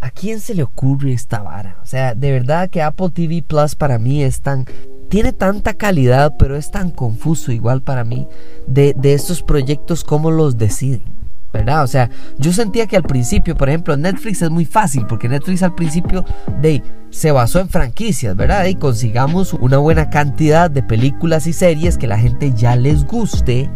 ¿A quién se le ocurre esta vara? O sea, de verdad que Apple TV Plus para mí es tan... Tiene tanta calidad, pero es tan confuso igual para mí de, de estos proyectos, cómo los deciden. ¿verdad? O sea, yo sentía que al principio, por ejemplo, Netflix es muy fácil, porque Netflix al principio se basó en franquicias, ¿verdad? Y consigamos una buena cantidad de películas y series que la gente ya les guste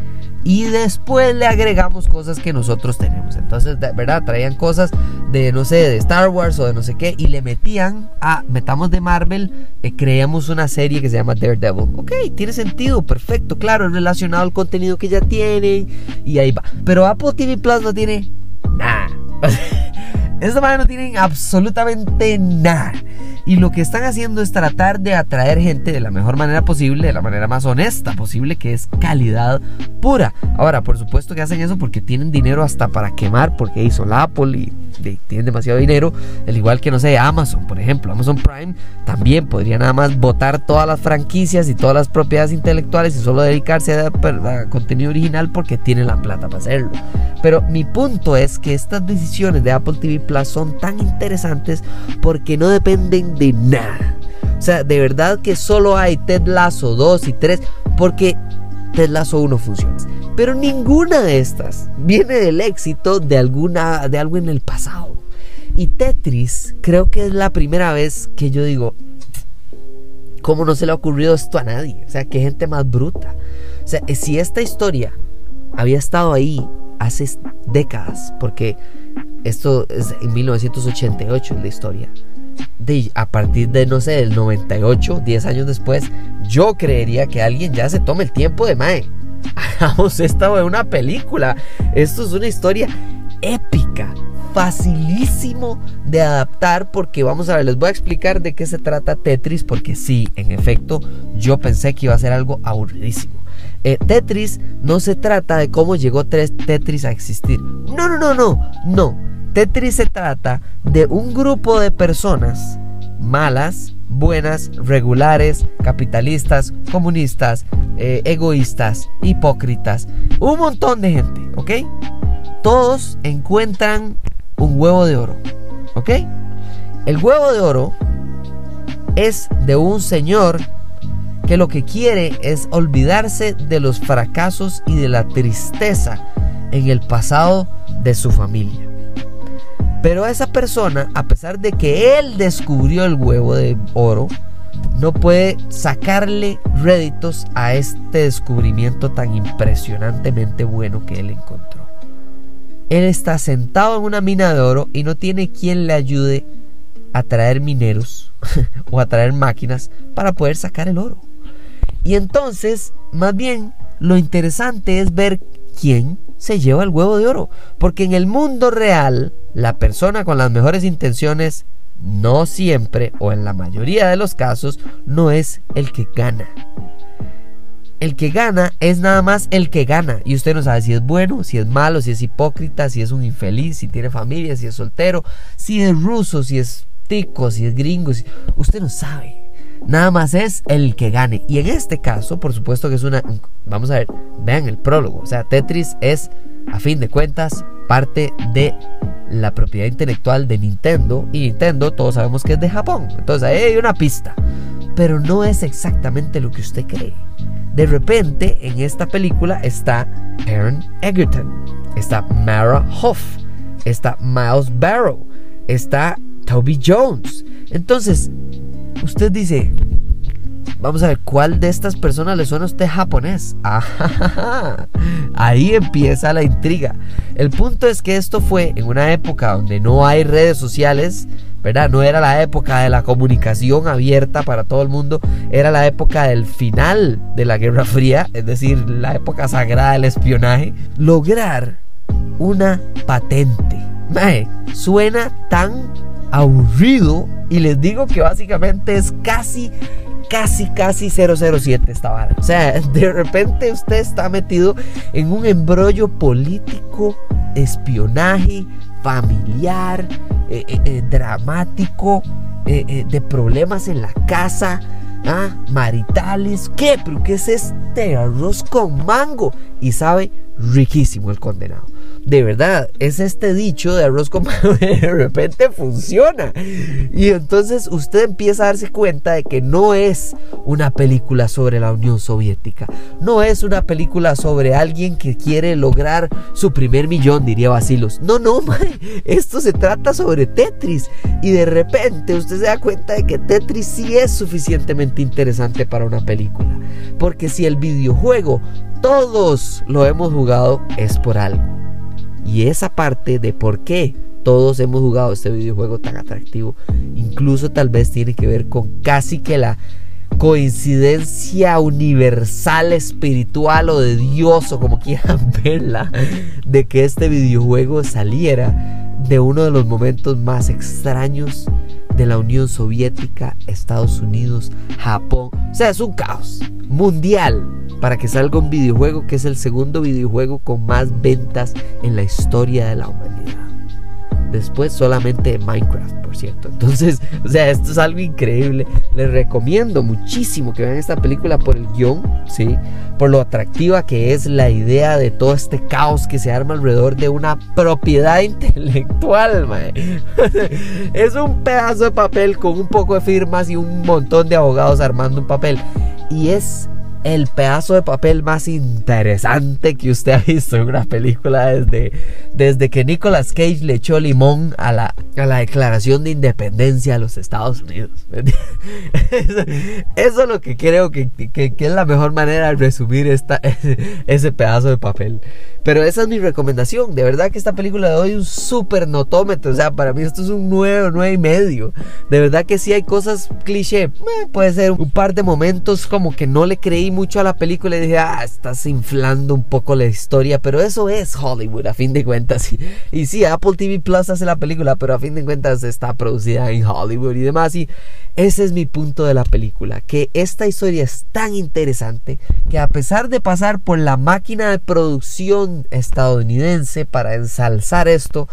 y después le agregamos cosas que nosotros tenemos. Entonces, ¿verdad? Traían cosas de, no sé, de Star Wars o de no sé qué y le metían a, metamos de Marvel, eh, creamos una serie que se llama Daredevil. Ok, tiene sentido, perfecto, claro, relacionado al contenido que ya tienen y ahí va. Pero Apple TV Plus no tiene nada. Esta manera no tienen absolutamente nada. Y lo que están haciendo es tratar de atraer gente de la mejor manera posible, de la manera más honesta posible, que es calidad pura. Ahora, por supuesto que hacen eso porque tienen dinero hasta para quemar, porque hizo la Apple y, tienen demasiado dinero. Al igual que, no sé, Amazon, por ejemplo. Amazon Prime también podría nada más votar todas las franquicias y todas las propiedades intelectuales y solo dedicarse a, a contenido original porque tienen la plata para hacerlo. Pero mi punto es que estas decisiones de Apple TV Plus son tan interesantes porque no dependen de nada. O sea, de verdad que solo hay Ted Lasso 2 y 3 porque Ted Lasso 1 funciona. Pero ninguna de estas viene del éxito de alguna de algo en el pasado. Y Tetris creo que es la primera vez que yo digo, ¿cómo no se le ha ocurrido esto a nadie? O sea, qué gente más bruta. O sea, si esta historia había estado ahí hace décadas, porque esto es en 1988 en la historia de, a partir de, no sé, del 98, 10 años después, yo creería que alguien ya se tome el tiempo de, mae, hagamos esta de una película. Esto es una historia épica, facilísimo de adaptar porque vamos a ver, les voy a explicar de qué se trata Tetris porque sí, en efecto, yo pensé que iba a ser algo aburridísimo. Eh, Tetris no se trata de cómo llegó Tetris a existir. No, no, no, no, no. Tetris se trata de un grupo de personas malas, buenas, regulares, capitalistas, comunistas, eh, egoístas, hipócritas, un montón de gente, ¿ok? Todos encuentran un huevo de oro, ¿ok? El huevo de oro es de un señor que lo que quiere es olvidarse de los fracasos y de la tristeza en el pasado de su familia. Pero esa persona, a pesar de que él descubrió el huevo de oro, no puede sacarle réditos a este descubrimiento tan impresionantemente bueno que él encontró. Él está sentado en una mina de oro y no tiene quien le ayude a traer mineros o a traer máquinas para poder sacar el oro. Y entonces, más bien, lo interesante es ver quién se lleva el huevo de oro. Porque en el mundo real, la persona con las mejores intenciones no siempre o en la mayoría de los casos no es el que gana. El que gana es nada más el que gana. Y usted no sabe si es bueno, si es malo, si es hipócrita, si es un infeliz, si tiene familia, si es soltero, si es ruso, si es tico, si es gringo. Usted no sabe. Nada más es el que gane. Y en este caso, por supuesto que es una... Vamos a ver, vean el prólogo. O sea, Tetris es, a fin de cuentas, parte de la propiedad intelectual de Nintendo. Y Nintendo todos sabemos que es de Japón. Entonces ahí hay una pista. Pero no es exactamente lo que usted cree. De repente, en esta película está Aaron Egerton. Está Mara Hoff. Está Miles Barrow. Está Toby Jones. Entonces, usted dice, vamos a ver, ¿cuál de estas personas le suena a usted japonés? ahí empieza la intriga. El punto es que esto fue en una época donde no hay redes sociales, ¿verdad? No era la época de la comunicación abierta para todo el mundo, era la época del final de la Guerra Fría, es decir, la época sagrada del espionaje. Lograr una patente. suena tan aburrido y les digo que básicamente es casi casi, casi 007 esta vara. O sea, de repente usted está metido en un embrollo político, espionaje, familiar, eh, eh, eh, dramático, de problemas en la casa, ah, maritales. ¿Qué? ¿Pero qué es este arroz con mango? Y sabe, riquísimo el condenado de verdad, es este dicho de arroz con de repente funciona. Y entonces usted empieza a darse cuenta de que no es una película sobre la Unión Soviética. No es una película sobre alguien que quiere lograr su primer millón, diría Basilos. No, no, esto se trata sobre Tetris. Y de repente usted se da cuenta de que Tetris sí es suficientemente interesante para una película. Porque si el videojuego todos lo hemos jugado, es por algo. Y esa parte de por qué todos hemos jugado este videojuego tan atractivo, incluso tal vez tiene que ver con casi que la coincidencia universal, espiritual o de Dios o como quieran verla, de que este videojuego saliera de uno de los momentos más extraños de la Unión Soviética, Estados Unidos, Japón. O sea, es un caos mundial para que salga un videojuego que es el segundo videojuego con más ventas en la historia de la humanidad. Después solamente Minecraft, por cierto. Entonces, o sea, esto es algo increíble. Les recomiendo muchísimo que vean esta película por el guion, ¿sí? Por lo atractiva que es la idea de todo este caos que se arma alrededor de una propiedad intelectual, es un pedazo de papel con un poco de firmas y un montón de abogados armando un papel. Y es el pedazo de papel más interesante que usted ha visto en una película desde, desde que Nicolas Cage le echó limón a la, a la declaración de independencia de los Estados Unidos. Eso, es lo que creo que, que, es la mejor manera de resumir esta, ese pedazo de papel. Pero esa es mi recomendación. De verdad que esta película le doy un súper notómetro. O sea, para mí esto es un 9 9 y medio. De verdad que sí hay cosas cliché. Eh, puede ser un par de momentos como que no le creí mucho a la película y dije, ah, estás inflando un poco la historia. Pero eso es Hollywood, a fin de cuentas. Y, y sí, Apple TV Plus hace la película, pero a fin de cuentas está producida en Hollywood y demás. Y ese es mi punto de la película. Que esta historia es tan interesante que a pesar de pasar por la máquina de producción estadounidense para ensalzar esto,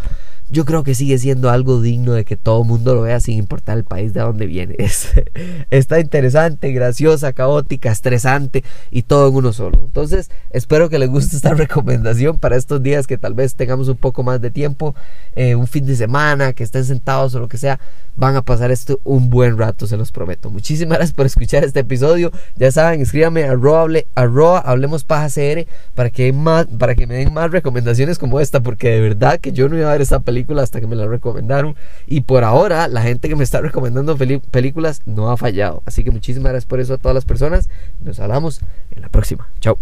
yo creo que sigue siendo algo digno de que todo el mundo lo vea sin importar el país de donde viene. está interesante, graciosa, caótica, estresante y todo en uno solo. Entonces, espero que les guste esta recomendación para estos días que tal vez tengamos un poco más de tiempo, eh, un fin de semana, que estén sentados o lo que sea. Van a pasar esto un buen rato, se los prometo. Muchísimas gracias por escuchar este episodio. Ya saben, escríbanme a arroba, hablemos paja CR para que, más, para que me den más recomendaciones como esta, porque de verdad que yo no iba a ver esta hasta que me la recomendaron. Y por ahora, la gente que me está recomendando películas no ha fallado. Así que muchísimas gracias por eso a todas las personas. Nos hablamos en la próxima. Chao.